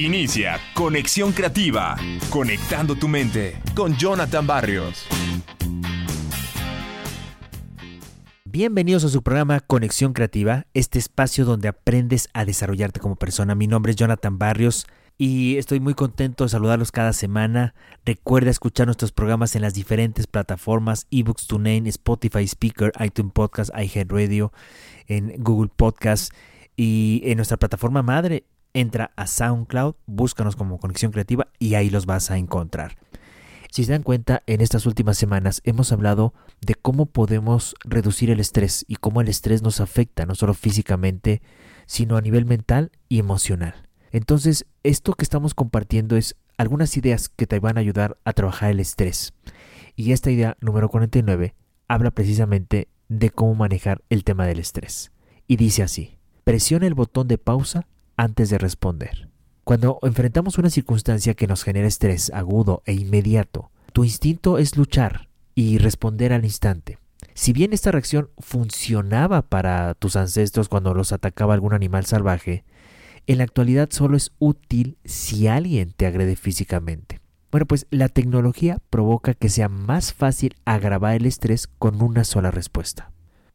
Inicia Conexión Creativa, conectando tu mente con Jonathan Barrios. Bienvenidos a su programa Conexión Creativa, este espacio donde aprendes a desarrollarte como persona. Mi nombre es Jonathan Barrios y estoy muy contento de saludarlos cada semana. Recuerda escuchar nuestros programas en las diferentes plataformas eBooks, TuneIn, Spotify Speaker, iTunes Podcast, iHeartRadio, en Google Podcast y en nuestra plataforma madre. Entra a SoundCloud, búscanos como Conexión Creativa y ahí los vas a encontrar. Si se dan cuenta, en estas últimas semanas hemos hablado de cómo podemos reducir el estrés y cómo el estrés nos afecta no solo físicamente, sino a nivel mental y emocional. Entonces, esto que estamos compartiendo es algunas ideas que te van a ayudar a trabajar el estrés. Y esta idea número 49 habla precisamente de cómo manejar el tema del estrés. Y dice así, presiona el botón de pausa antes de responder. Cuando enfrentamos una circunstancia que nos genera estrés agudo e inmediato, tu instinto es luchar y responder al instante. Si bien esta reacción funcionaba para tus ancestros cuando los atacaba algún animal salvaje, en la actualidad solo es útil si alguien te agrede físicamente. Bueno, pues la tecnología provoca que sea más fácil agravar el estrés con una sola respuesta.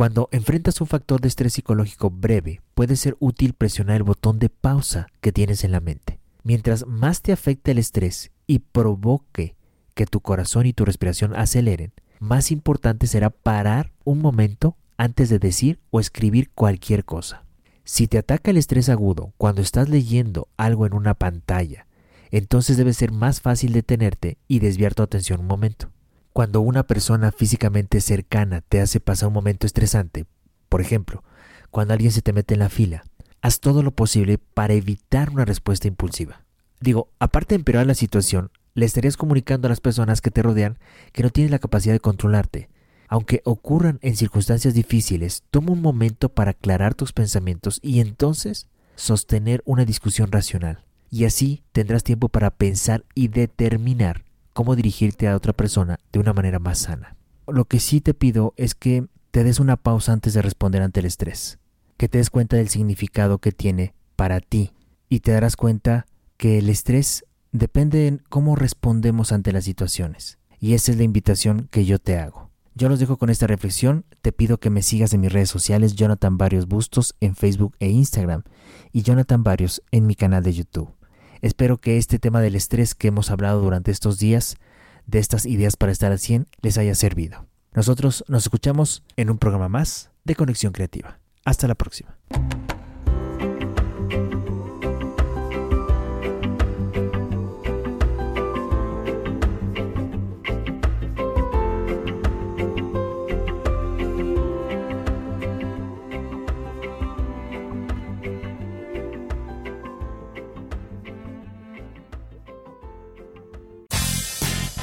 Cuando enfrentas un factor de estrés psicológico breve, puede ser útil presionar el botón de pausa que tienes en la mente. Mientras más te afecte el estrés y provoque que tu corazón y tu respiración aceleren, más importante será parar un momento antes de decir o escribir cualquier cosa. Si te ataca el estrés agudo cuando estás leyendo algo en una pantalla, entonces debe ser más fácil detenerte y desviar tu atención un momento. Cuando una persona físicamente cercana te hace pasar un momento estresante, por ejemplo, cuando alguien se te mete en la fila, haz todo lo posible para evitar una respuesta impulsiva. Digo, aparte de empeorar la situación, le estarías comunicando a las personas que te rodean que no tienes la capacidad de controlarte. Aunque ocurran en circunstancias difíciles, toma un momento para aclarar tus pensamientos y entonces sostener una discusión racional. Y así tendrás tiempo para pensar y determinar cómo dirigirte a otra persona de una manera más sana. Lo que sí te pido es que te des una pausa antes de responder ante el estrés, que te des cuenta del significado que tiene para ti y te darás cuenta que el estrés depende de cómo respondemos ante las situaciones. Y esa es la invitación que yo te hago. Yo los dejo con esta reflexión, te pido que me sigas en mis redes sociales Jonathan Varios Bustos en Facebook e Instagram y Jonathan Varios en mi canal de YouTube. Espero que este tema del estrés que hemos hablado durante estos días, de estas ideas para estar al 100, les haya servido. Nosotros nos escuchamos en un programa más de Conexión Creativa. Hasta la próxima.